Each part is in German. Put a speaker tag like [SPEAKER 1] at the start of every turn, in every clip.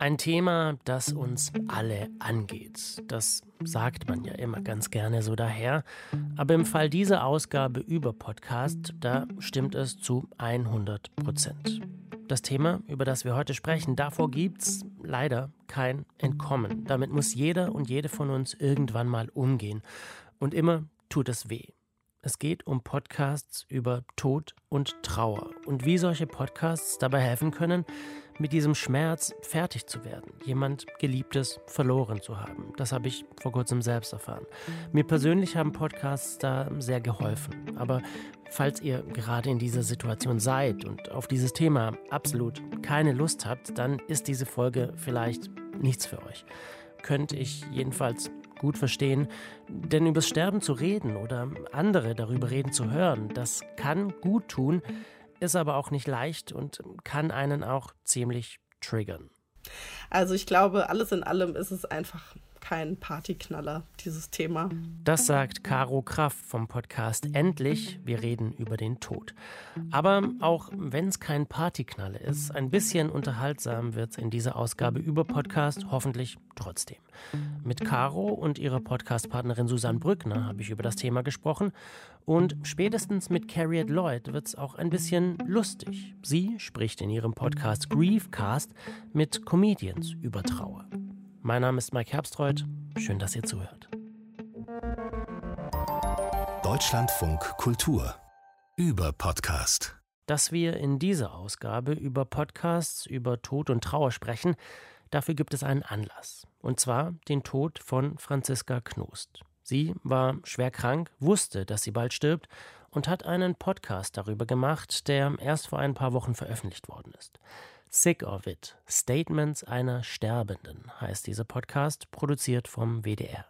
[SPEAKER 1] Ein Thema, das uns alle angeht. Das sagt man ja immer ganz gerne so daher. Aber im Fall dieser Ausgabe über Podcast, da stimmt es zu 100 Prozent. Das Thema, über das wir heute sprechen, davor gibt's leider kein Entkommen. Damit muss jeder und jede von uns irgendwann mal umgehen. Und immer tut es weh. Es geht um Podcasts über Tod und Trauer und wie solche Podcasts dabei helfen können, mit diesem Schmerz fertig zu werden, jemand Geliebtes verloren zu haben. Das habe ich vor kurzem selbst erfahren. Mir persönlich haben Podcasts da sehr geholfen. Aber falls ihr gerade in dieser Situation seid und auf dieses Thema absolut keine Lust habt, dann ist diese Folge vielleicht nichts für euch. Könnte ich jedenfalls gut verstehen, denn übers Sterben zu reden oder andere darüber reden zu hören, das kann gut tun, ist aber auch nicht leicht und kann einen auch ziemlich triggern.
[SPEAKER 2] Also ich glaube, alles in allem ist es einfach kein Partyknaller, dieses Thema.
[SPEAKER 1] Das sagt Caro Kraft vom Podcast Endlich, wir reden über den Tod. Aber auch wenn es kein Partyknaller ist, ein bisschen unterhaltsam wird es in dieser Ausgabe über Podcast hoffentlich trotzdem. Mit Caro und ihrer Podcastpartnerin Susanne Brückner habe ich über das Thema gesprochen und spätestens mit Carriet Lloyd wird es auch ein bisschen lustig. Sie spricht in ihrem Podcast Griefcast mit Comedians über Trauer. Mein Name ist Mike Herbstreuth. Schön, dass ihr zuhört.
[SPEAKER 3] Deutschlandfunk Kultur über Podcast.
[SPEAKER 1] Dass wir in dieser Ausgabe über Podcasts, über Tod und Trauer sprechen, dafür gibt es einen Anlass. Und zwar den Tod von Franziska Knost. Sie war schwer krank, wusste, dass sie bald stirbt und hat einen Podcast darüber gemacht, der erst vor ein paar Wochen veröffentlicht worden ist. Sick of It, Statements einer Sterbenden heißt dieser Podcast, produziert vom WDR.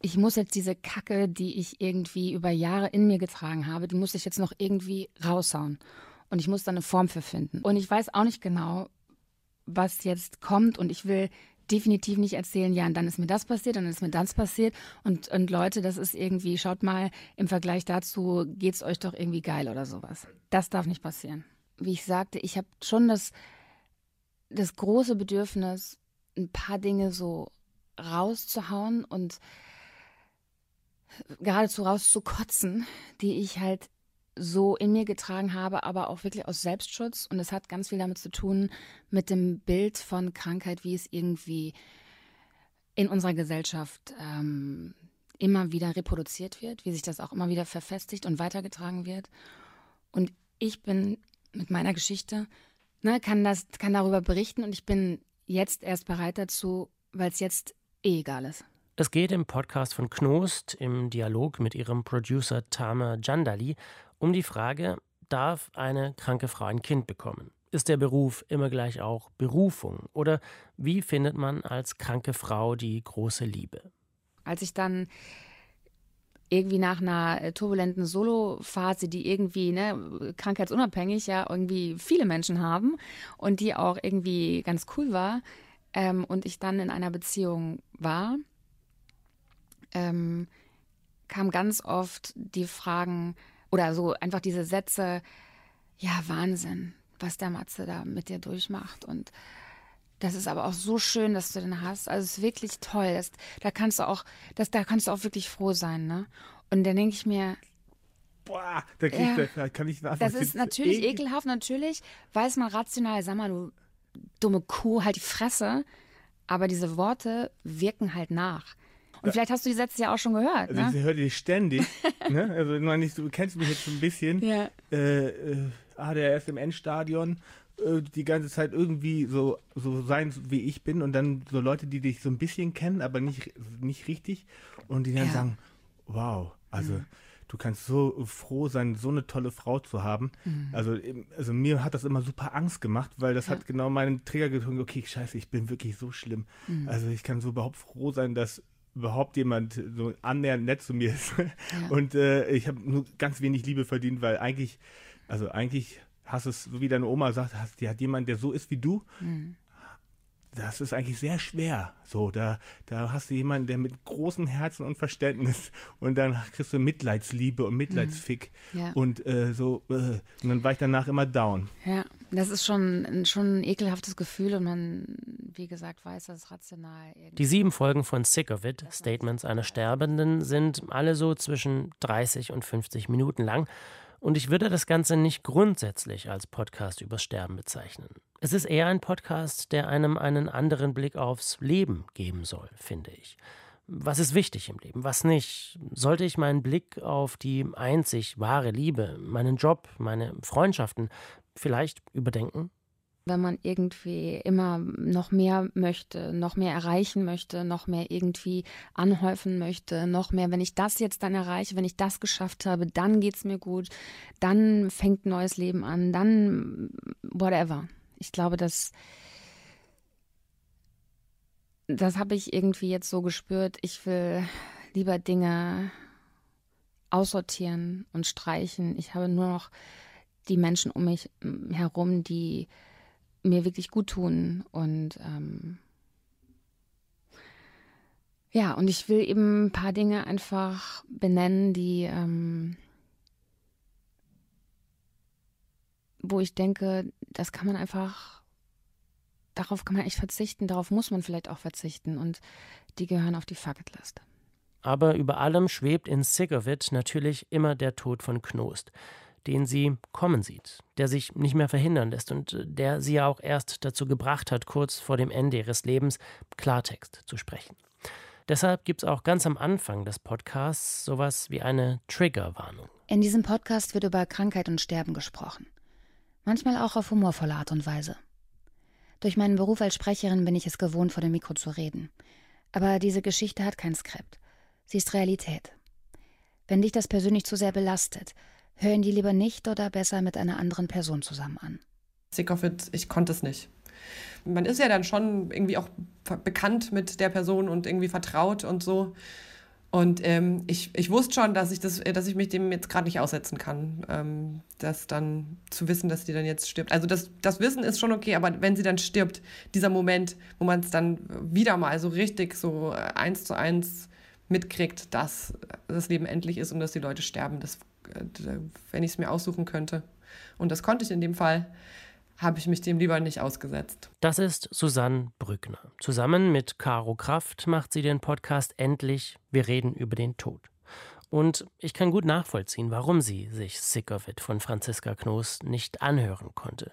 [SPEAKER 4] Ich muss jetzt diese Kacke, die ich irgendwie über Jahre in mir getragen habe, die muss ich jetzt noch irgendwie raushauen. Und ich muss da eine Form für finden. Und ich weiß auch nicht genau, was jetzt kommt. Und ich will definitiv nicht erzählen, ja, und dann ist mir das passiert, dann ist mir das passiert. Und, und Leute, das ist irgendwie, schaut mal, im Vergleich dazu geht's euch doch irgendwie geil oder sowas. Das darf nicht passieren. Wie ich sagte, ich habe schon das das große Bedürfnis, ein paar Dinge so rauszuhauen und geradezu rauszukotzen, die ich halt so in mir getragen habe, aber auch wirklich aus Selbstschutz. Und es hat ganz viel damit zu tun, mit dem Bild von Krankheit, wie es irgendwie in unserer Gesellschaft ähm, immer wieder reproduziert wird, wie sich das auch immer wieder verfestigt und weitergetragen wird. Und ich bin mit meiner Geschichte ne, kann das, kann darüber berichten und ich bin jetzt erst bereit dazu, weil es jetzt eh egal ist.
[SPEAKER 1] Es geht im Podcast von Knost im Dialog mit ihrem Producer Tamer Jandali um die Frage, darf eine kranke Frau ein Kind bekommen? Ist der Beruf immer gleich auch Berufung? Oder wie findet man als kranke Frau die große Liebe?
[SPEAKER 4] Als ich dann irgendwie nach einer äh, turbulenten Solo-Phase, die irgendwie ne, krankheitsunabhängig ja irgendwie viele Menschen haben und die auch irgendwie ganz cool war ähm, und ich dann in einer Beziehung war, ähm, kam ganz oft die Fragen oder so einfach diese Sätze, ja Wahnsinn, was der Matze da mit dir durchmacht und das ist aber auch so schön, dass du den hast. Also es ist wirklich toll. Das, da kannst du auch, das, da kannst du auch wirklich froh sein, ne? Und dann denke ich mir,
[SPEAKER 5] Boah, da, krieg, ja, da kann ich
[SPEAKER 4] nach. Das ist natürlich ekel. ekelhaft, natürlich weiß man rational, sag mal, du dumme Kuh, halt die Fresse. Aber diese Worte wirken halt nach. Und vielleicht hast du die Sätze ja auch schon gehört.
[SPEAKER 5] Also
[SPEAKER 4] ne?
[SPEAKER 5] ich höre die ständig. ne? Also ich du kennst mich jetzt schon ein bisschen. Ja. Äh, äh, ADRS im Endstadion äh, die ganze Zeit irgendwie so, so sein, wie ich bin und dann so Leute, die dich so ein bisschen kennen, aber nicht, nicht richtig und die dann ja. sagen, wow, also mhm. du kannst so froh sein, so eine tolle Frau zu haben. Mhm. Also, also mir hat das immer super Angst gemacht, weil das ja. hat genau meinen Trigger getrunken, okay, scheiße, ich bin wirklich so schlimm. Mhm. Also ich kann so überhaupt froh sein, dass überhaupt jemand so annähernd nett zu mir ist. Ja. Und äh, ich habe nur ganz wenig Liebe verdient, weil eigentlich, also eigentlich hast es, so wie deine Oma sagt, hast, die hat jemand, der so ist wie du. Mhm. das ist eigentlich sehr schwer. So, da, da hast du jemanden, der mit großem Herzen und Verständnis und dann kriegst du Mitleidsliebe und Mitleidsfick mhm. ja. und äh, so äh, und dann war ich danach immer down.
[SPEAKER 4] Ja, das ist schon, schon ein ekelhaftes Gefühl und man, wie gesagt, weiß das rational.
[SPEAKER 1] Irgendwie. Die sieben Folgen von Sick of It, Statements einer Sterbenden, sind alle so zwischen 30 und 50 Minuten lang und ich würde das Ganze nicht grundsätzlich als Podcast übers Sterben bezeichnen. Es ist eher ein Podcast, der einem einen anderen Blick aufs Leben geben soll, finde ich. Was ist wichtig im Leben, was nicht? Sollte ich meinen Blick auf die einzig wahre Liebe, meinen Job, meine Freundschaften vielleicht überdenken?
[SPEAKER 4] Wenn man irgendwie immer noch mehr möchte, noch mehr erreichen möchte, noch mehr irgendwie anhäufen möchte, noch mehr, wenn ich das jetzt dann erreiche, wenn ich das geschafft habe, dann geht es mir gut, dann fängt neues Leben an, dann whatever. Ich glaube, dass das habe ich irgendwie jetzt so gespürt. Ich will lieber Dinge aussortieren und streichen. Ich habe nur noch die Menschen um mich herum, die mir wirklich gut tun. Und ähm, ja, und ich will eben ein paar Dinge einfach benennen, die, ähm, wo ich denke, das kann man einfach, darauf kann man echt verzichten, darauf muss man vielleicht auch verzichten und die gehören auf die Fucketlist.
[SPEAKER 1] Aber über allem schwebt in Sick of It natürlich immer der Tod von Knost den sie kommen sieht, der sich nicht mehr verhindern lässt und äh, der sie ja auch erst dazu gebracht hat, kurz vor dem Ende ihres Lebens Klartext zu sprechen. Deshalb gibt es auch ganz am Anfang des Podcasts sowas wie eine Triggerwarnung.
[SPEAKER 6] In diesem Podcast wird über Krankheit und Sterben gesprochen. Manchmal auch auf humorvolle Art und Weise. Durch meinen Beruf als Sprecherin bin ich es gewohnt, vor dem Mikro zu reden. Aber diese Geschichte hat kein Skript. Sie ist Realität. Wenn dich das persönlich zu sehr belastet Hören die lieber nicht oder besser mit einer anderen Person zusammen an?
[SPEAKER 7] Sick of it, ich konnte es nicht. Man ist ja dann schon irgendwie auch bekannt mit der Person und irgendwie vertraut und so. Und ähm, ich, ich wusste schon, dass ich, das, dass ich mich dem jetzt gerade nicht aussetzen kann. Ähm, das dann zu wissen, dass die dann jetzt stirbt. Also das, das Wissen ist schon okay, aber wenn sie dann stirbt, dieser Moment, wo man es dann wieder mal so richtig so eins zu eins mitkriegt, dass das Leben endlich ist und dass die Leute sterben, das wenn ich es mir aussuchen könnte. Und das konnte ich in dem Fall, habe ich mich dem lieber nicht ausgesetzt.
[SPEAKER 1] Das ist Susanne Brückner. Zusammen mit Caro Kraft macht sie den Podcast Endlich, wir reden über den Tod. Und ich kann gut nachvollziehen, warum sie sich Sick of It von Franziska Knoß nicht anhören konnte.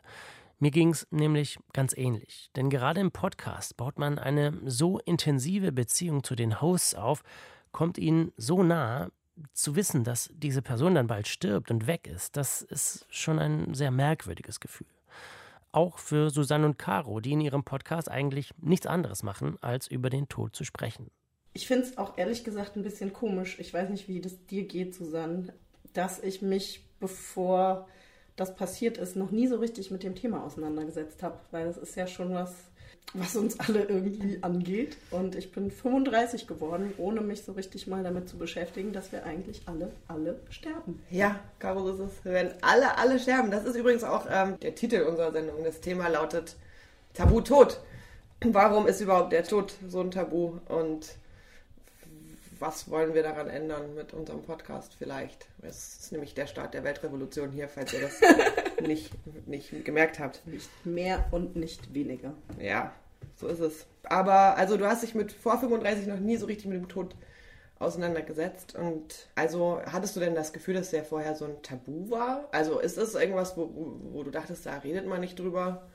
[SPEAKER 1] Mir ging es nämlich ganz ähnlich. Denn gerade im Podcast baut man eine so intensive Beziehung zu den Hosts auf, kommt ihnen so nah, zu wissen, dass diese Person dann bald stirbt und weg ist, das ist schon ein sehr merkwürdiges Gefühl. Auch für Susanne und Caro, die in ihrem Podcast eigentlich nichts anderes machen, als über den Tod zu sprechen.
[SPEAKER 2] Ich finde es auch ehrlich gesagt ein bisschen komisch. Ich weiß nicht, wie das dir geht, Susanne, dass ich mich, bevor das passiert ist, noch nie so richtig mit dem Thema auseinandergesetzt habe, weil es ist ja schon was was uns alle irgendwie angeht. Und ich bin 35 geworden, ohne mich so richtig mal damit zu beschäftigen, dass wir eigentlich alle, alle sterben.
[SPEAKER 7] Ja, Caro, so ist es. Wir werden alle, alle sterben. Das ist übrigens auch ähm, der Titel unserer Sendung. Das Thema lautet Tabu Tod. Warum ist überhaupt der Tod so ein Tabu? Und was wollen wir daran ändern mit unserem Podcast vielleicht? Es ist nämlich der Start der Weltrevolution hier, falls ihr das nicht, nicht gemerkt habt.
[SPEAKER 2] Nicht mehr und nicht weniger.
[SPEAKER 7] Ja, so ist es. Aber also du hast dich mit vor 35 noch nie so richtig mit dem Tod auseinandergesetzt. Und also hattest du denn das Gefühl, dass der vorher so ein Tabu war? Also ist das irgendwas, wo, wo du dachtest, da redet man nicht drüber?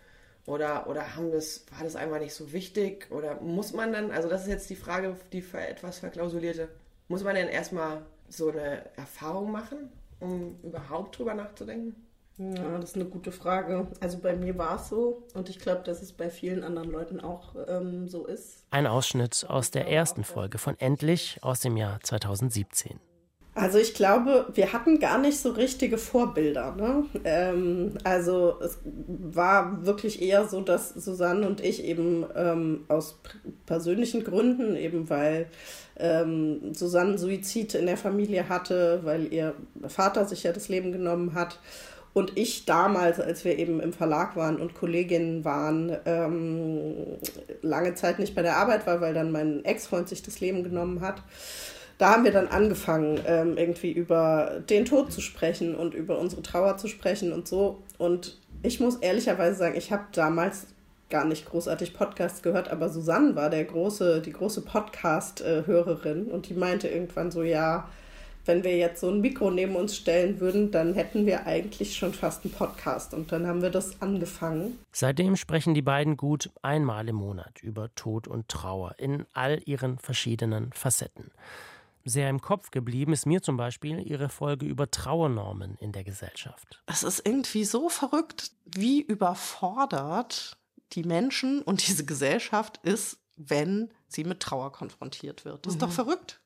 [SPEAKER 7] Oder, oder haben das, war das einfach nicht so wichtig? Oder muss man dann, also das ist jetzt die Frage, die für etwas verklausulierte, muss man denn erstmal so eine Erfahrung machen, um überhaupt drüber nachzudenken?
[SPEAKER 2] Ja, das ist eine gute Frage. Also bei mir war es so und ich glaube, dass es bei vielen anderen Leuten auch ähm, so ist.
[SPEAKER 1] Ein Ausschnitt aus der ersten Folge von Endlich aus dem Jahr 2017.
[SPEAKER 2] Also ich glaube, wir hatten gar nicht so richtige Vorbilder. Ne? Ähm, also es war wirklich eher so, dass Susanne und ich eben ähm, aus persönlichen Gründen, eben weil ähm, Susanne Suizid in der Familie hatte, weil ihr Vater sich ja das Leben genommen hat Und ich damals, als wir eben im Verlag waren und Kolleginnen waren, ähm, lange Zeit nicht bei der Arbeit war, weil dann mein Ex-Freund sich das Leben genommen hat. Da haben wir dann angefangen, ähm, irgendwie über den Tod zu sprechen und über unsere Trauer zu sprechen und so. Und ich muss ehrlicherweise sagen, ich habe damals gar nicht großartig Podcasts gehört, aber Susanne war der große, die große Podcast-Hörerin und die meinte irgendwann so, ja, wenn wir jetzt so ein Mikro neben uns stellen würden, dann hätten wir eigentlich schon fast einen Podcast. Und dann haben wir das angefangen.
[SPEAKER 1] Seitdem sprechen die beiden gut einmal im Monat über Tod und Trauer in all ihren verschiedenen Facetten. Sehr im Kopf geblieben ist mir zum Beispiel ihre Folge über Trauernormen in der Gesellschaft.
[SPEAKER 2] Es ist irgendwie so verrückt, wie überfordert die Menschen und diese Gesellschaft ist, wenn sie mit Trauer konfrontiert wird. Das ist mhm. doch verrückt.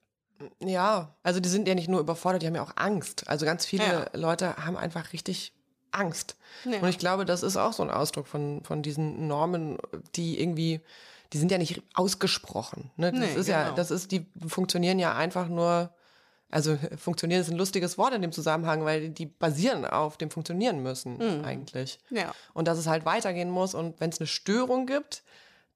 [SPEAKER 7] Ja, also die sind ja nicht nur überfordert, die haben ja auch Angst. Also ganz viele ja. Leute haben einfach richtig Angst. Ja. Und ich glaube, das ist auch so ein Ausdruck von, von diesen Normen, die irgendwie, die sind ja nicht ausgesprochen. Ne? Das nee, ist genau. ja, das ist, die funktionieren ja einfach nur, also funktionieren ist ein lustiges Wort in dem Zusammenhang, weil die basieren auf dem Funktionieren müssen mhm. eigentlich. Ja. Und dass es halt weitergehen muss und wenn es eine Störung gibt,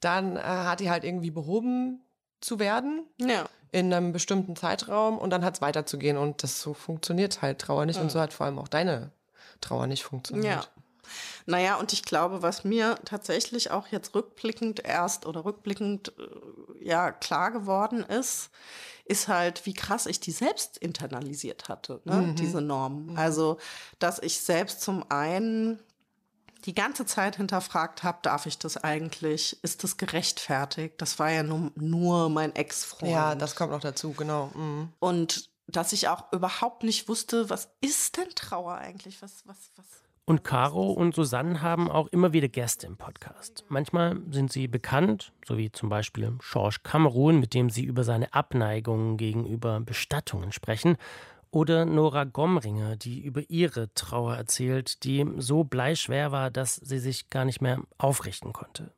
[SPEAKER 7] dann äh, hat die halt irgendwie behoben zu werden. Ja in einem bestimmten Zeitraum und dann hat es weiterzugehen. Und das so funktioniert halt Trauer nicht. Mhm. Und so hat vor allem auch deine Trauer nicht funktioniert. Ja.
[SPEAKER 2] Naja, und ich glaube, was mir tatsächlich auch jetzt rückblickend erst oder rückblickend äh, ja klar geworden ist, ist halt, wie krass ich die selbst internalisiert hatte, ne? Mhm. diese Normen. Mhm. Also, dass ich selbst zum einen die ganze Zeit hinterfragt habe, darf ich das eigentlich? Ist das gerechtfertigt? Das war ja nur, nur mein Ex-Freund.
[SPEAKER 7] Ja, das kommt noch dazu, genau. Mhm.
[SPEAKER 2] Und dass ich auch überhaupt nicht wusste, was ist denn Trauer eigentlich? Was, was, was?
[SPEAKER 1] Und Caro und Susanne haben auch immer wieder Gäste im Podcast. Manchmal sind sie bekannt, so wie zum Beispiel George Cameron, mit dem sie über seine Abneigung gegenüber Bestattungen sprechen. Oder Nora Gomringer, die über ihre Trauer erzählt, die so bleischwer war, dass sie sich gar nicht mehr aufrichten konnte.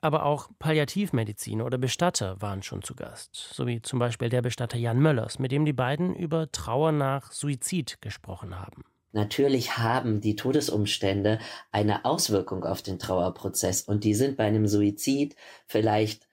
[SPEAKER 1] Aber auch Palliativmediziner oder Bestatter waren schon zu Gast, so wie zum Beispiel der Bestatter Jan Möllers, mit dem die beiden über Trauer nach Suizid gesprochen haben.
[SPEAKER 8] Natürlich haben die Todesumstände eine Auswirkung auf den Trauerprozess und die sind bei einem Suizid vielleicht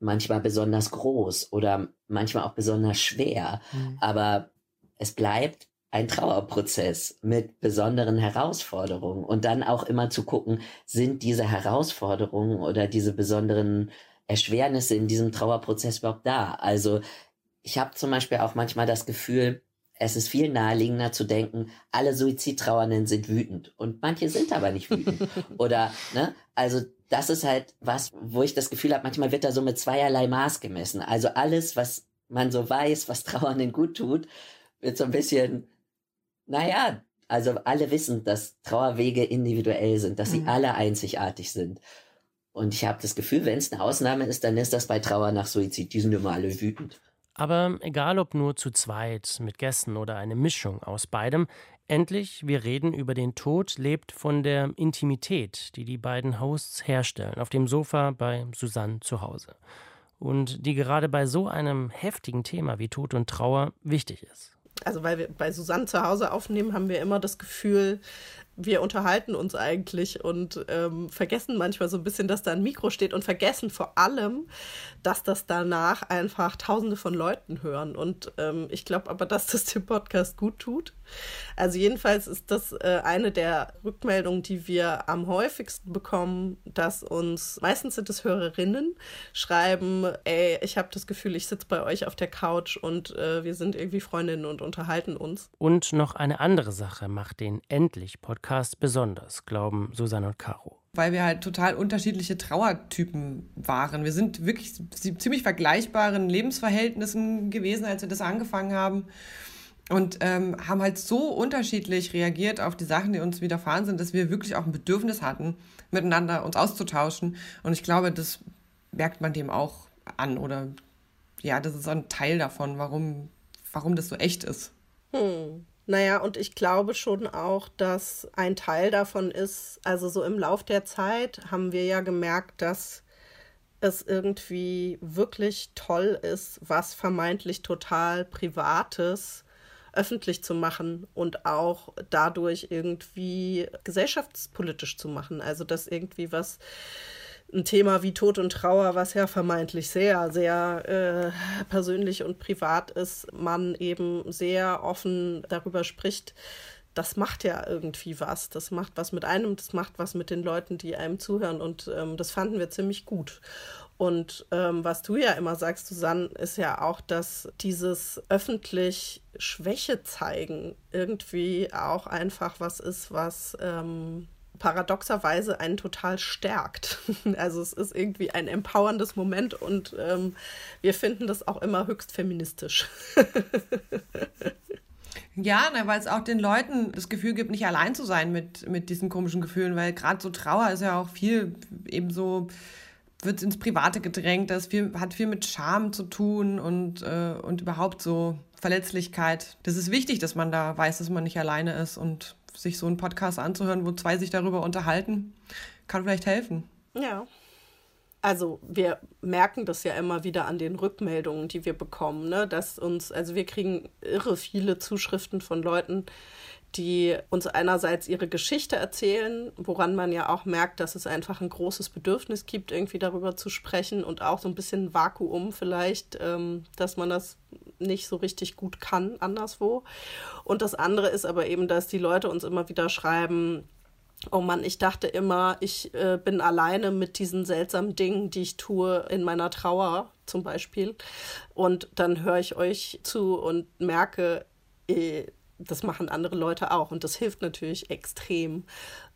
[SPEAKER 8] manchmal besonders groß oder manchmal auch besonders schwer. Mhm. Aber es bleibt ein Trauerprozess mit besonderen Herausforderungen und dann auch immer zu gucken, sind diese Herausforderungen oder diese besonderen Erschwernisse in diesem Trauerprozess überhaupt da? Also ich habe zum Beispiel auch manchmal das Gefühl, es ist viel naheliegender zu denken, alle Suizidtrauernden sind wütend und manche sind aber nicht wütend. Oder, ne? Also das ist halt was, wo ich das Gefühl habe, manchmal wird da so mit zweierlei Maß gemessen. Also alles, was man so weiß, was Trauernden gut tut, wird so ein bisschen, naja, also alle wissen, dass Trauerwege individuell sind, dass sie mhm. alle einzigartig sind. Und ich habe das Gefühl, wenn es eine Ausnahme ist, dann ist das bei Trauer nach Suizid. Die sind immer alle wütend.
[SPEAKER 1] Aber egal ob nur zu zweit, mit Gästen oder eine Mischung aus beidem, endlich, wir reden über den Tod, lebt von der Intimität, die die beiden Hosts herstellen, auf dem Sofa bei Susanne zu Hause. Und die gerade bei so einem heftigen Thema wie Tod und Trauer wichtig ist
[SPEAKER 2] also weil wir bei Susanne zu Hause aufnehmen, haben wir immer das Gefühl, wir unterhalten uns eigentlich und ähm, vergessen manchmal so ein bisschen, dass da ein Mikro steht und vergessen vor allem, dass das danach einfach Tausende von Leuten hören. Und ähm, ich glaube aber, dass das dem Podcast gut tut. Also jedenfalls ist das äh, eine der Rückmeldungen, die wir am häufigsten bekommen, dass uns, meistens sind es Hörerinnen, schreiben, ey, ich habe das Gefühl, ich sitze bei euch auf der Couch und äh, wir sind irgendwie Freundinnen und unterhalten uns.
[SPEAKER 1] Und noch eine andere Sache macht den endlich Podcast besonders, glauben Susanne und Caro
[SPEAKER 7] weil wir halt total unterschiedliche Trauertypen waren. Wir sind wirklich ziemlich vergleichbaren Lebensverhältnissen gewesen, als wir das angefangen haben. Und ähm, haben halt so unterschiedlich reagiert auf die Sachen, die uns widerfahren sind, dass wir wirklich auch ein Bedürfnis hatten, miteinander uns auszutauschen. Und ich glaube, das merkt man dem auch an. Oder ja, das ist ein Teil davon, warum, warum das so echt ist.
[SPEAKER 2] Hm. Naja, und ich glaube schon auch, dass ein Teil davon ist, also so im Lauf der Zeit haben wir ja gemerkt, dass es irgendwie wirklich toll ist, was vermeintlich total Privates öffentlich zu machen und auch dadurch irgendwie gesellschaftspolitisch zu machen. Also dass irgendwie was ein Thema wie Tod und Trauer, was ja vermeintlich sehr, sehr äh, persönlich und privat ist, man eben sehr offen darüber spricht, das macht ja irgendwie was. Das macht was mit einem, das macht was mit den Leuten, die einem zuhören. Und ähm, das fanden wir ziemlich gut. Und ähm, was du ja immer sagst, Susanne, ist ja auch, dass dieses öffentlich Schwäche zeigen irgendwie auch einfach was ist, was ähm, paradoxerweise einen total stärkt. Also es ist irgendwie ein empowerndes Moment und ähm, wir finden das auch immer höchst feministisch.
[SPEAKER 7] Ja, ne, weil es auch den Leuten das Gefühl gibt, nicht allein zu sein mit, mit diesen komischen Gefühlen, weil gerade so Trauer ist ja auch viel eben so, wird ins Private gedrängt, das viel, hat viel mit Scham zu tun und, äh, und überhaupt so Verletzlichkeit. Das ist wichtig, dass man da weiß, dass man nicht alleine ist und sich so einen Podcast anzuhören, wo zwei sich darüber unterhalten, kann vielleicht helfen.
[SPEAKER 2] Ja. Also wir merken das ja immer wieder an den Rückmeldungen, die wir bekommen, ne? dass uns, also wir kriegen irre viele Zuschriften von Leuten, die uns einerseits ihre Geschichte erzählen, woran man ja auch merkt, dass es einfach ein großes Bedürfnis gibt, irgendwie darüber zu sprechen und auch so ein bisschen Vakuum vielleicht, ähm, dass man das nicht so richtig gut kann anderswo. Und das andere ist aber eben, dass die Leute uns immer wieder schreiben, Oh Mann, ich dachte immer, ich äh, bin alleine mit diesen seltsamen Dingen, die ich tue in meiner Trauer zum Beispiel. Und dann höre ich euch zu und merke, äh, das machen andere Leute auch und das hilft natürlich extrem.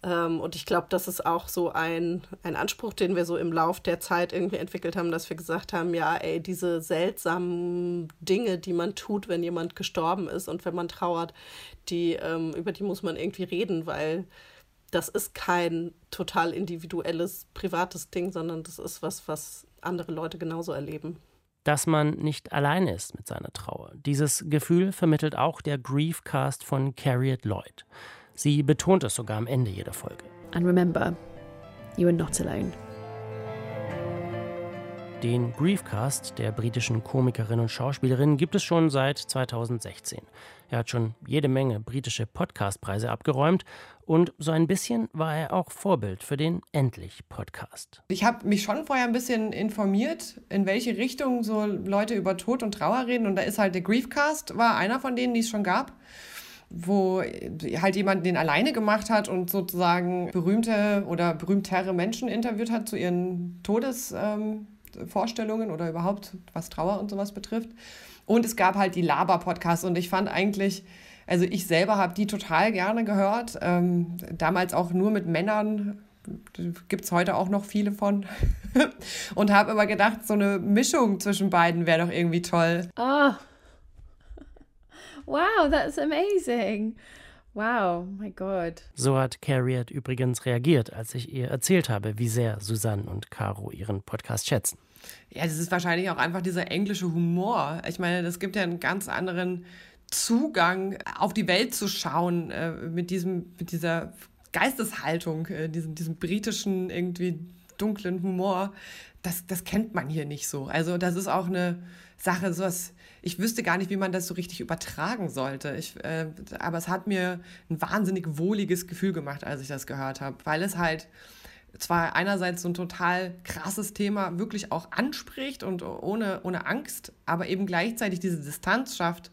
[SPEAKER 2] Ähm, und ich glaube, das ist auch so ein, ein Anspruch, den wir so im Lauf der Zeit irgendwie entwickelt haben, dass wir gesagt haben, ja, ey, diese seltsamen Dinge, die man tut, wenn jemand gestorben ist und wenn man trauert, die, ähm, über die muss man irgendwie reden, weil das ist kein total individuelles, privates Ding, sondern das ist was, was andere Leute genauso erleben
[SPEAKER 1] dass man nicht allein ist mit seiner Trauer. Dieses Gefühl vermittelt auch der Griefcast von Carriet Lloyd. Sie betont es sogar am Ende jeder Folge.
[SPEAKER 9] And remember, you are not alone.
[SPEAKER 1] Den Griefcast der britischen Komikerin und Schauspielerin gibt es schon seit 2016. Er hat schon jede Menge britische Podcastpreise abgeräumt und so ein bisschen war er auch Vorbild für den Endlich-Podcast.
[SPEAKER 7] Ich habe mich schon vorher ein bisschen informiert, in welche Richtung so Leute über Tod und Trauer reden. Und da ist halt der Griefcast, war einer von denen, die es schon gab wo halt jemand den alleine gemacht hat und sozusagen berühmte oder berühmtere Menschen interviewt hat zu ihren Todesvorstellungen ähm, oder überhaupt was Trauer und sowas betrifft. Und es gab halt die Laber-Podcasts und ich fand eigentlich, also ich selber habe die total gerne gehört. Ähm, damals auch nur mit Männern. Gibt es heute auch noch viele von. und habe immer gedacht, so eine Mischung zwischen beiden wäre doch irgendwie toll.
[SPEAKER 9] Oh. Wow, that's amazing. Wow, my God.
[SPEAKER 1] So hat Carriot übrigens reagiert, als ich ihr erzählt habe, wie sehr Susanne und Caro ihren Podcast schätzen.
[SPEAKER 7] Ja, das ist wahrscheinlich auch einfach dieser englische Humor. Ich meine, das gibt ja einen ganz anderen Zugang, auf die Welt zu schauen, äh, mit, diesem, mit dieser Geisteshaltung, äh, diesem, diesem britischen, irgendwie dunklen Humor. Das, das kennt man hier nicht so. Also, das ist auch eine Sache, sowas. Ich wüsste gar nicht, wie man das so richtig übertragen sollte. Ich, äh, aber es hat mir ein wahnsinnig wohliges Gefühl gemacht, als ich das gehört habe, weil es halt zwar einerseits so ein total krasses Thema wirklich auch anspricht und ohne, ohne Angst, aber eben gleichzeitig diese Distanz schafft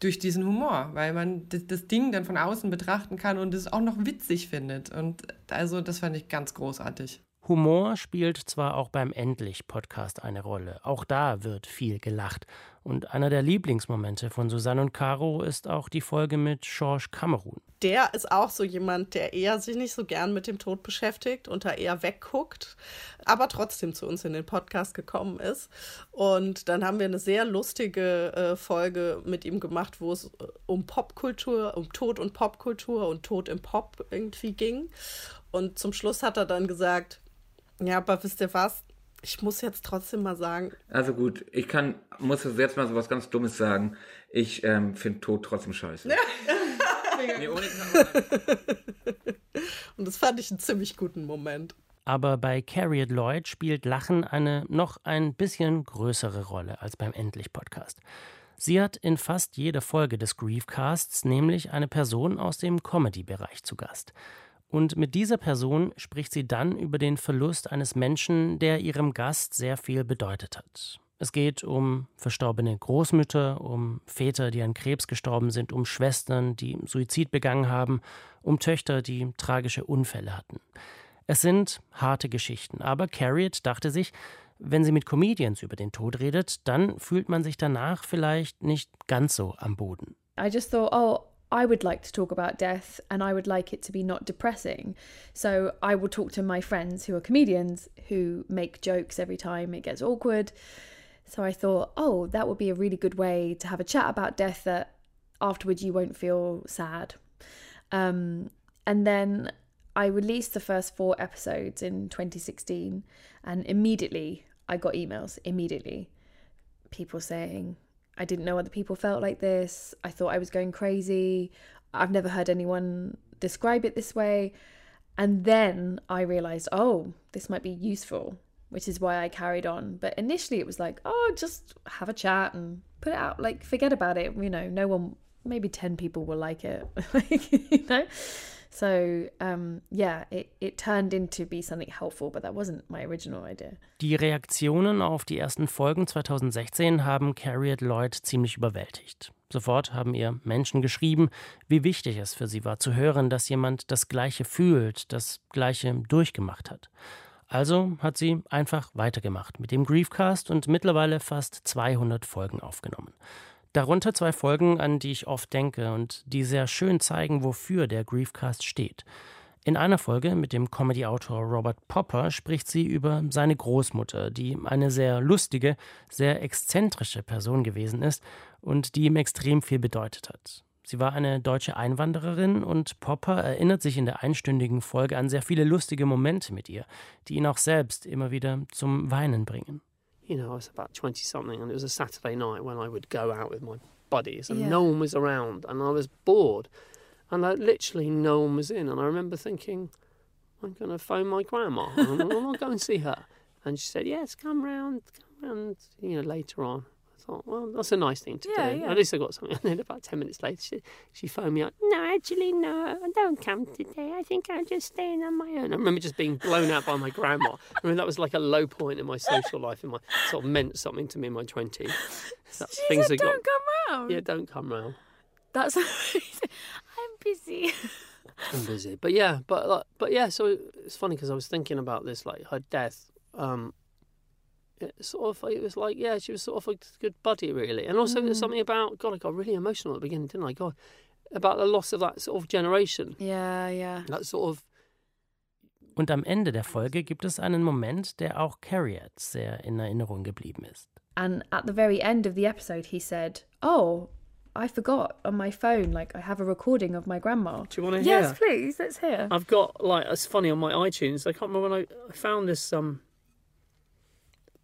[SPEAKER 7] durch diesen Humor, weil man das, das Ding dann von außen betrachten kann und es auch noch witzig findet. Und also das fand ich ganz großartig.
[SPEAKER 1] Humor spielt zwar auch beim Endlich-Podcast eine Rolle. Auch da wird viel gelacht. Und einer der Lieblingsmomente von Susanne und Caro ist auch die Folge mit George Cameron.
[SPEAKER 2] Der ist auch so jemand, der eher sich nicht so gern mit dem Tod beschäftigt und da eher wegguckt, aber trotzdem zu uns in den Podcast gekommen ist. Und dann haben wir eine sehr lustige äh, Folge mit ihm gemacht, wo es äh, um Popkultur, um Tod und Popkultur und Tod im Pop irgendwie ging. Und zum Schluss hat er dann gesagt, ja, aber wisst ihr was? Ich muss jetzt trotzdem mal sagen.
[SPEAKER 10] Also gut, ich kann, muss jetzt mal so was ganz Dummes sagen. Ich ähm, finde Tod trotzdem scheiße. Ja.
[SPEAKER 2] nee, Und das fand ich einen ziemlich guten Moment.
[SPEAKER 1] Aber bei Carriot Lloyd spielt Lachen eine noch ein bisschen größere Rolle als beim Endlich-Podcast. Sie hat in fast jeder Folge des Griefcasts nämlich eine Person aus dem Comedy-Bereich zu Gast. Und mit dieser Person spricht sie dann über den Verlust eines Menschen, der ihrem Gast sehr viel bedeutet hat. Es geht um verstorbene Großmütter, um Väter, die an Krebs gestorben sind, um Schwestern, die Suizid begangen haben, um Töchter, die tragische Unfälle hatten. Es sind harte Geschichten, aber Carriot dachte sich, wenn sie mit Comedians über den Tod redet, dann fühlt man sich danach vielleicht nicht ganz so am Boden.
[SPEAKER 9] I just thought, oh, I would like to talk about death and I would like it to be not depressing. So I will talk to my friends who are comedians who make jokes every time it gets awkward. So I thought, oh, that would be a really good way to have a chat about death that afterwards you won't feel sad. Um, and then I released the first four episodes in 2016, and immediately I got emails. Immediately, people saying, I didn't know other people felt like this. I thought I was going crazy. I've never heard anyone describe it this way. And then I realized, oh, this might be useful which is why I carried on. But initially it was like, oh, just have a chat and put it out, like forget about it. You know, no one, maybe 10 people will like it, you know? So, um, yeah, it, it turned into be something helpful, but that wasn't my original idea.
[SPEAKER 1] Die Reaktionen auf die ersten Folgen 2016 haben Carriot Lloyd ziemlich überwältigt. Sofort haben ihr Menschen geschrieben, wie wichtig es für sie war zu hören, dass jemand das Gleiche fühlt, das Gleiche durchgemacht hat. Also hat sie einfach weitergemacht mit dem Griefcast und mittlerweile fast 200 Folgen aufgenommen. Darunter zwei Folgen, an die ich oft denke und die sehr schön zeigen, wofür der Griefcast steht. In einer Folge mit dem Comedy-Autor Robert Popper spricht sie über seine Großmutter, die eine sehr lustige, sehr exzentrische Person gewesen ist und die ihm extrem viel bedeutet hat. Sie war eine deutsche Einwandererin und Popper erinnert sich in der einstündigen Folge an sehr viele lustige Momente mit ihr, die ihn auch selbst immer wieder zum Weinen bringen.
[SPEAKER 11] You know, I was about 20 something and it was a Saturday night when I would go out with my buddies and yeah. no one was around and I was bored. And like, literally no one was in and I remember thinking I'm going to phone my grandma and I'll go and see her. And she said yes come round come round you know later on thought, well, that's a nice thing to yeah, do. Yeah. At least I got something. And then about 10 minutes later, she, she phoned me up. No, actually, no, I don't come today. I think I'm just staying on my own. I remember just being blown out by my grandma. I mean, that was like a low point in my social life. In my sort of meant something to me in my 20s.
[SPEAKER 9] So she things said, don't got, come round.
[SPEAKER 11] Yeah, don't come round.
[SPEAKER 9] That's I'm busy.
[SPEAKER 11] I'm busy, but yeah, but but yeah. So it's funny because I was thinking about this, like her death. Um, sort of it was like yeah she was sort of a good buddy really and also mm. there's something about god i got really emotional at the beginning didn't i god about the loss of that sort of generation
[SPEAKER 9] yeah yeah
[SPEAKER 11] that sort of
[SPEAKER 1] Und am Ende der Folge gibt es einen Moment, der auch Carriot sehr in Erinnerung geblieben ist.
[SPEAKER 9] And at the very end of the episode he said, "Oh, I forgot on my phone. Like I have a recording of my grandma.
[SPEAKER 11] Do you want to hear?
[SPEAKER 9] Yes, please. Let's hear.
[SPEAKER 11] I've got like it's funny on my iTunes. I can't remember when I, I found this um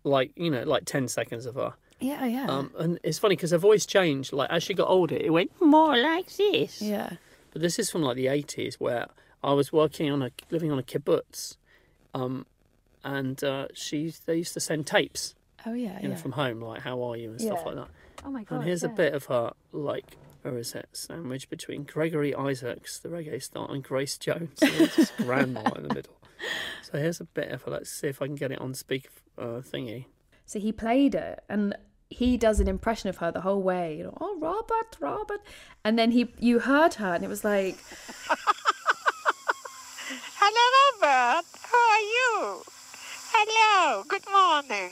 [SPEAKER 11] like you know like 10 seconds of her.
[SPEAKER 9] Yeah yeah.
[SPEAKER 11] Um, and it's funny because her voice changed like as she got older it went more like this.
[SPEAKER 9] Yeah.
[SPEAKER 11] But this is from like the 80s where i was working on a living on a kibbutz um, and uh, she they used to send tapes
[SPEAKER 9] oh yeah,
[SPEAKER 11] you know, from home like how are you? and stuff yeah. like that.
[SPEAKER 9] Oh my god
[SPEAKER 11] and here's
[SPEAKER 9] yeah.
[SPEAKER 11] a bit of her like where is it sandwich between gregory isaacs the reggae star and grace jones grandma in the middle. So here's a bit of her let's see if i can get it on speaker uh, thingy.
[SPEAKER 9] So he played it, and he does an impression of her the whole way. You know, oh Robert, Robert, and then he you heard her, and it was like,
[SPEAKER 12] "Hello, Robert. How are you? Hello. Good morning."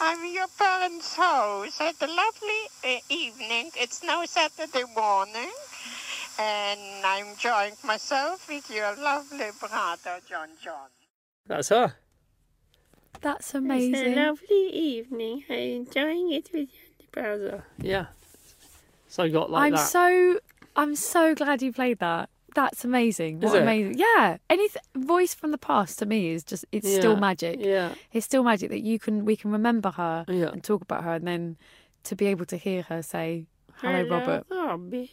[SPEAKER 12] I'm your parents' house. Had a lovely uh, evening. It's now Saturday morning, and I'm enjoying myself with your lovely brother, John John.
[SPEAKER 11] That's her.
[SPEAKER 9] That's amazing.
[SPEAKER 12] It's a lovely evening. I'm enjoying it with you in the browser.
[SPEAKER 11] Yeah. So I got like
[SPEAKER 9] I'm
[SPEAKER 11] that.
[SPEAKER 9] so I'm so glad you played that. That's amazing. What
[SPEAKER 11] Is it?
[SPEAKER 9] amazing. Yeah. Any voice from the past to me is just it's
[SPEAKER 11] yeah.
[SPEAKER 9] still magic.
[SPEAKER 11] Yeah.
[SPEAKER 9] It's still magic that you can we can remember her
[SPEAKER 11] yeah.
[SPEAKER 9] and talk about her and then to be able to hear her say hello,
[SPEAKER 12] hello
[SPEAKER 9] Robert.
[SPEAKER 12] Robbie.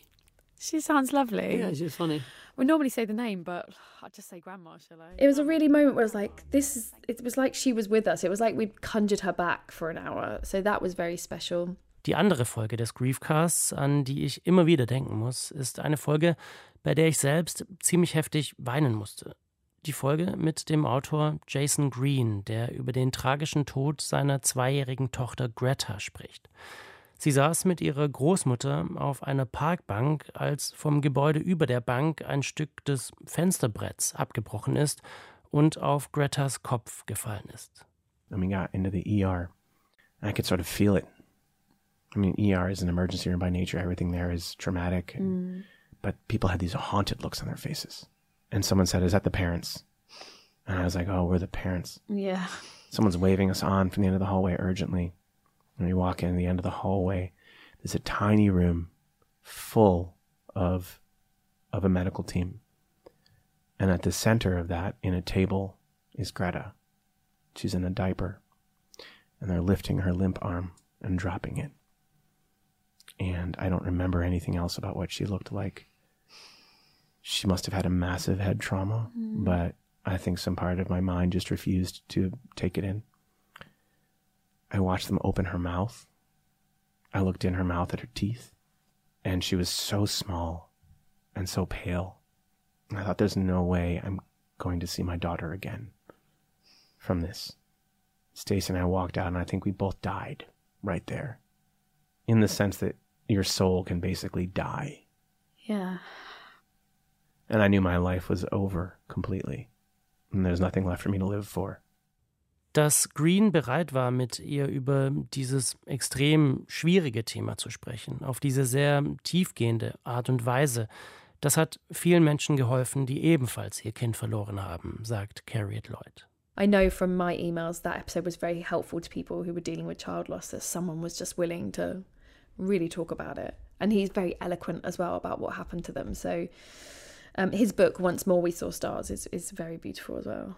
[SPEAKER 9] She sounds lovely.
[SPEAKER 11] Yeah, she's funny.
[SPEAKER 9] We normally say the name, but I'll just say grandma, shall I? It was a really moment where I was like, this is, it was like she was with us. It was like we'd conjured her back for an hour. So that was very special.
[SPEAKER 1] Die andere Folge des Griefcasts, an die ich immer wieder denken muss, ist eine Folge, bei der ich selbst ziemlich heftig weinen musste. Die Folge mit dem Autor Jason Green, der über den tragischen Tod seiner zweijährigen Tochter Greta spricht. Sie saß mit ihrer Großmutter auf einer Parkbank, als vom Gebäude über der Bank ein Stück des Fensterbretts abgebrochen ist und auf Gretas Kopf gefallen ist.
[SPEAKER 13] And we got into the ER. I could sort of feel it. I mean, ER is an emergency room by nature. Everything there is traumatic. And, mm. But people had these haunted looks on their faces. And someone said, Is that the parents? And I was like, Oh, we're the parents.
[SPEAKER 9] Yeah.
[SPEAKER 13] Someone's waving us on from the end of the hallway urgently. And we walk in the end of the hallway. There's a tiny room full of of a medical team. And at the center of that, in a table, is Greta. She's in a diaper. And they're lifting her limp arm and dropping it. And I don't remember anything else about what she looked like. She must have had a massive head trauma, mm. but I think some part of my mind just refused to take it in. I watched them open her mouth. I looked in her mouth at her teeth, and she was so small and so pale. I thought, there's no way I'm going to see my daughter again from this. Stacy and I walked out, and I think we both died right there, in the sense that your soul can basically die.
[SPEAKER 9] Yeah.
[SPEAKER 13] And I knew my life was over completely, and there's nothing left for me to live for.
[SPEAKER 1] Dass Green bereit war, mit ihr über dieses extrem schwierige Thema zu sprechen, auf diese sehr tiefgehende Art und Weise. Das hat vielen Menschen geholfen, die ebenfalls ihr Kind verloren haben, sagt Harriet Lloyd.
[SPEAKER 9] I know from my emails that episode was very helpful to people who were dealing with child loss, that someone was just willing to really talk about it. And he's very eloquent as well about what happened to them. So um, his book, Once More We Saw Stars, is, is very beautiful as well.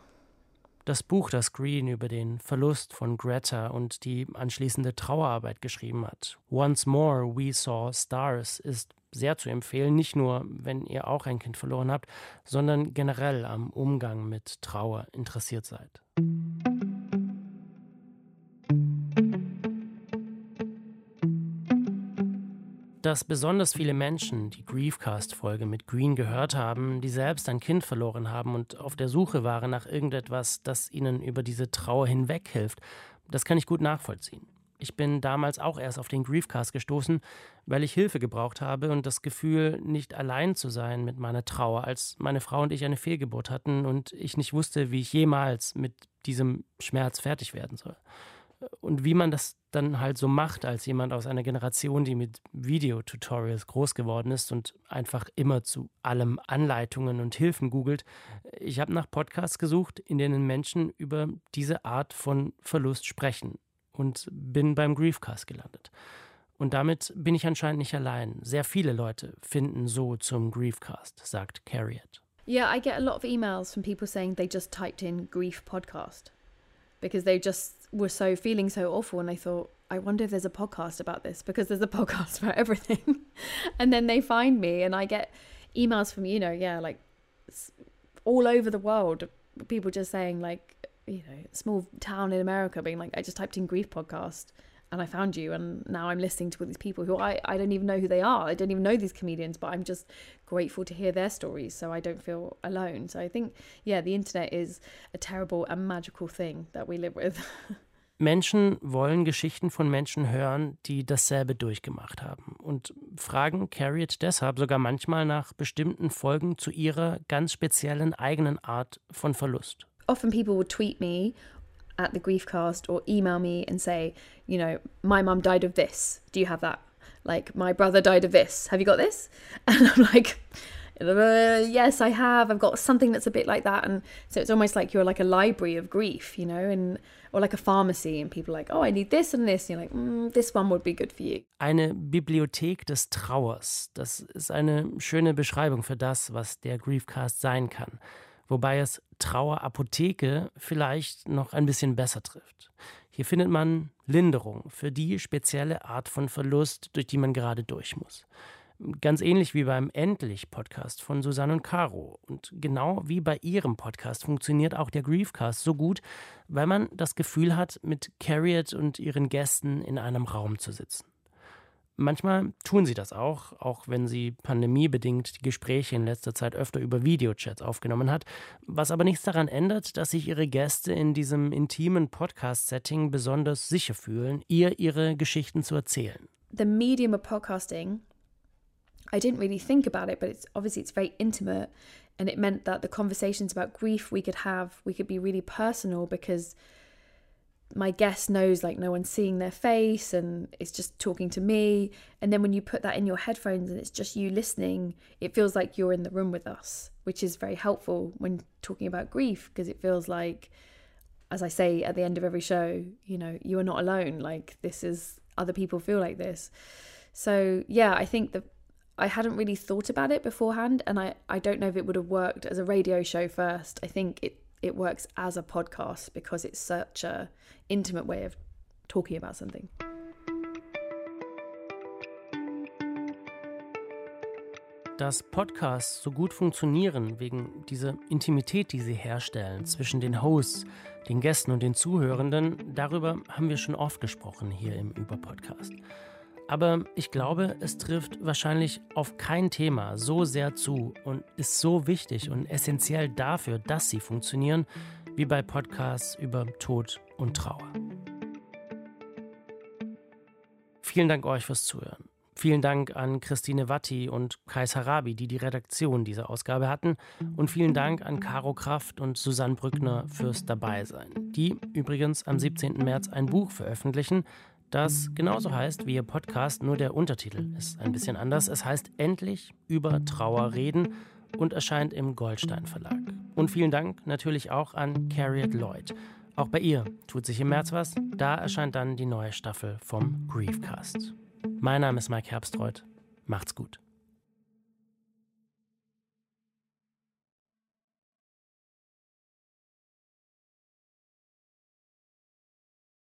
[SPEAKER 1] Das Buch, das Green über den Verlust von Greta und die anschließende Trauerarbeit geschrieben hat, Once More We Saw Stars, ist sehr zu empfehlen, nicht nur, wenn ihr auch ein Kind verloren habt, sondern generell am Umgang mit Trauer interessiert seid. Dass besonders viele Menschen die Griefcast-Folge mit Green gehört haben, die selbst ein Kind verloren haben und auf der Suche waren nach irgendetwas, das ihnen über diese Trauer hinweg hilft, das kann ich gut nachvollziehen. Ich bin damals auch erst auf den Griefcast gestoßen, weil ich Hilfe gebraucht habe und das Gefühl, nicht allein zu sein mit meiner Trauer, als meine Frau und ich eine Fehlgeburt hatten und ich nicht wusste, wie ich jemals mit diesem Schmerz fertig werden soll und wie man das dann halt so macht als jemand aus einer Generation, die mit Videotutorials groß geworden ist und einfach immer zu allem Anleitungen und Hilfen googelt. Ich habe nach Podcasts gesucht, in denen Menschen über diese Art von Verlust sprechen und bin beim Griefcast gelandet. Und damit bin ich anscheinend nicht allein. Sehr viele Leute finden so zum Griefcast, sagt Carriot.
[SPEAKER 9] Yeah, I get a lot of emails from people saying they just typed in grief podcast because they just were so feeling so awful and I thought I wonder if there's a podcast about this because there's a podcast about everything. and then they find me and I get emails from you know yeah like all over the world people just saying like you know small town in America being like I just typed in grief podcast and I found you and now I'm listening to all these people who I, I don't even know who they are. I don't even know these comedians, but I'm just grateful to hear their stories so I don't feel alone. So I think, yeah, the internet is a terrible and magical thing that we live with.
[SPEAKER 1] Menschen wollen Geschichten von Menschen hören, die dasselbe durchgemacht haben und fragen Carriot deshalb sogar manchmal nach bestimmten Folgen zu ihrer ganz speziellen eigenen Art von Verlust.
[SPEAKER 9] Often people would tweet me at the Griefcast or email me and say, you know, my mum died of this. Do you have that? Like, my brother died of this. Have you got this? And I'm like, uh, yes, I have. I've got something that's a bit like that. And so it's almost like you're like a library of grief, you know, and or like a pharmacy, and people are like, oh, I need this and this. And you're like, mm, this one would be good for you.
[SPEAKER 1] Eine Bibliothek des Trauers. Das ist eine schöne Beschreibung für das, was der Griefcast sein kann. wobei es Trauerapotheke vielleicht noch ein bisschen besser trifft. Hier findet man Linderung für die spezielle Art von Verlust, durch die man gerade durch muss. Ganz ähnlich wie beim Endlich-Podcast von Susanne und Caro. Und genau wie bei ihrem Podcast funktioniert auch der Griefcast so gut, weil man das Gefühl hat, mit Carriot und ihren Gästen in einem Raum zu sitzen. Manchmal tun sie das auch, auch wenn sie pandemiebedingt die Gespräche in letzter Zeit öfter über Videochats aufgenommen hat, was aber nichts daran ändert, dass sich ihre Gäste in diesem intimen Podcast-Setting besonders sicher fühlen, ihr ihre Geschichten zu erzählen.
[SPEAKER 9] The medium of podcasting, I didn't really think about it, but it's obviously it's very intimate and it meant that the conversations about grief we could have, we could be really personal because my guest knows like no one's seeing their face and it's just talking to me. And then when you put that in your headphones and it's just you listening it feels like you're in the room with us which is very helpful when talking about grief because it feels like as i say at the end of every show you know you are not alone. Like this is other people feel like this. So yeah i think that i hadn't really thought about it beforehand and i i don't know if it would have worked as a radio show first. I think it it works as a podcast because it's such a intimate way of talking about something.
[SPEAKER 1] Dass Podcasts so gut funktionieren wegen dieser Intimität, die sie herstellen zwischen den Hosts, den Gästen und den Zuhörenden, darüber haben wir schon oft gesprochen hier im Überpodcast. Aber ich glaube, es trifft wahrscheinlich auf kein Thema so sehr zu und ist so wichtig und essentiell dafür, dass sie funktionieren, wie bei Podcasts über Tod und Trauer. Vielen Dank euch fürs Zuhören. Vielen Dank an Christine Watti und Kais Harabi, die die Redaktion dieser Ausgabe hatten. Und vielen Dank an Caro Kraft und Susanne Brückner fürs Dabeisein, die übrigens am 17. März ein Buch veröffentlichen, das genauso heißt wie Ihr Podcast, nur der Untertitel ist ein bisschen anders. Es heißt Endlich über Trauer reden und erscheint im Goldstein Verlag. Und vielen Dank natürlich auch an Carriot Lloyd. Auch bei ihr tut sich im März was. Da erscheint dann die neue Staffel vom Griefcast. Mein Name ist Mike Herbstreuth. Macht's gut.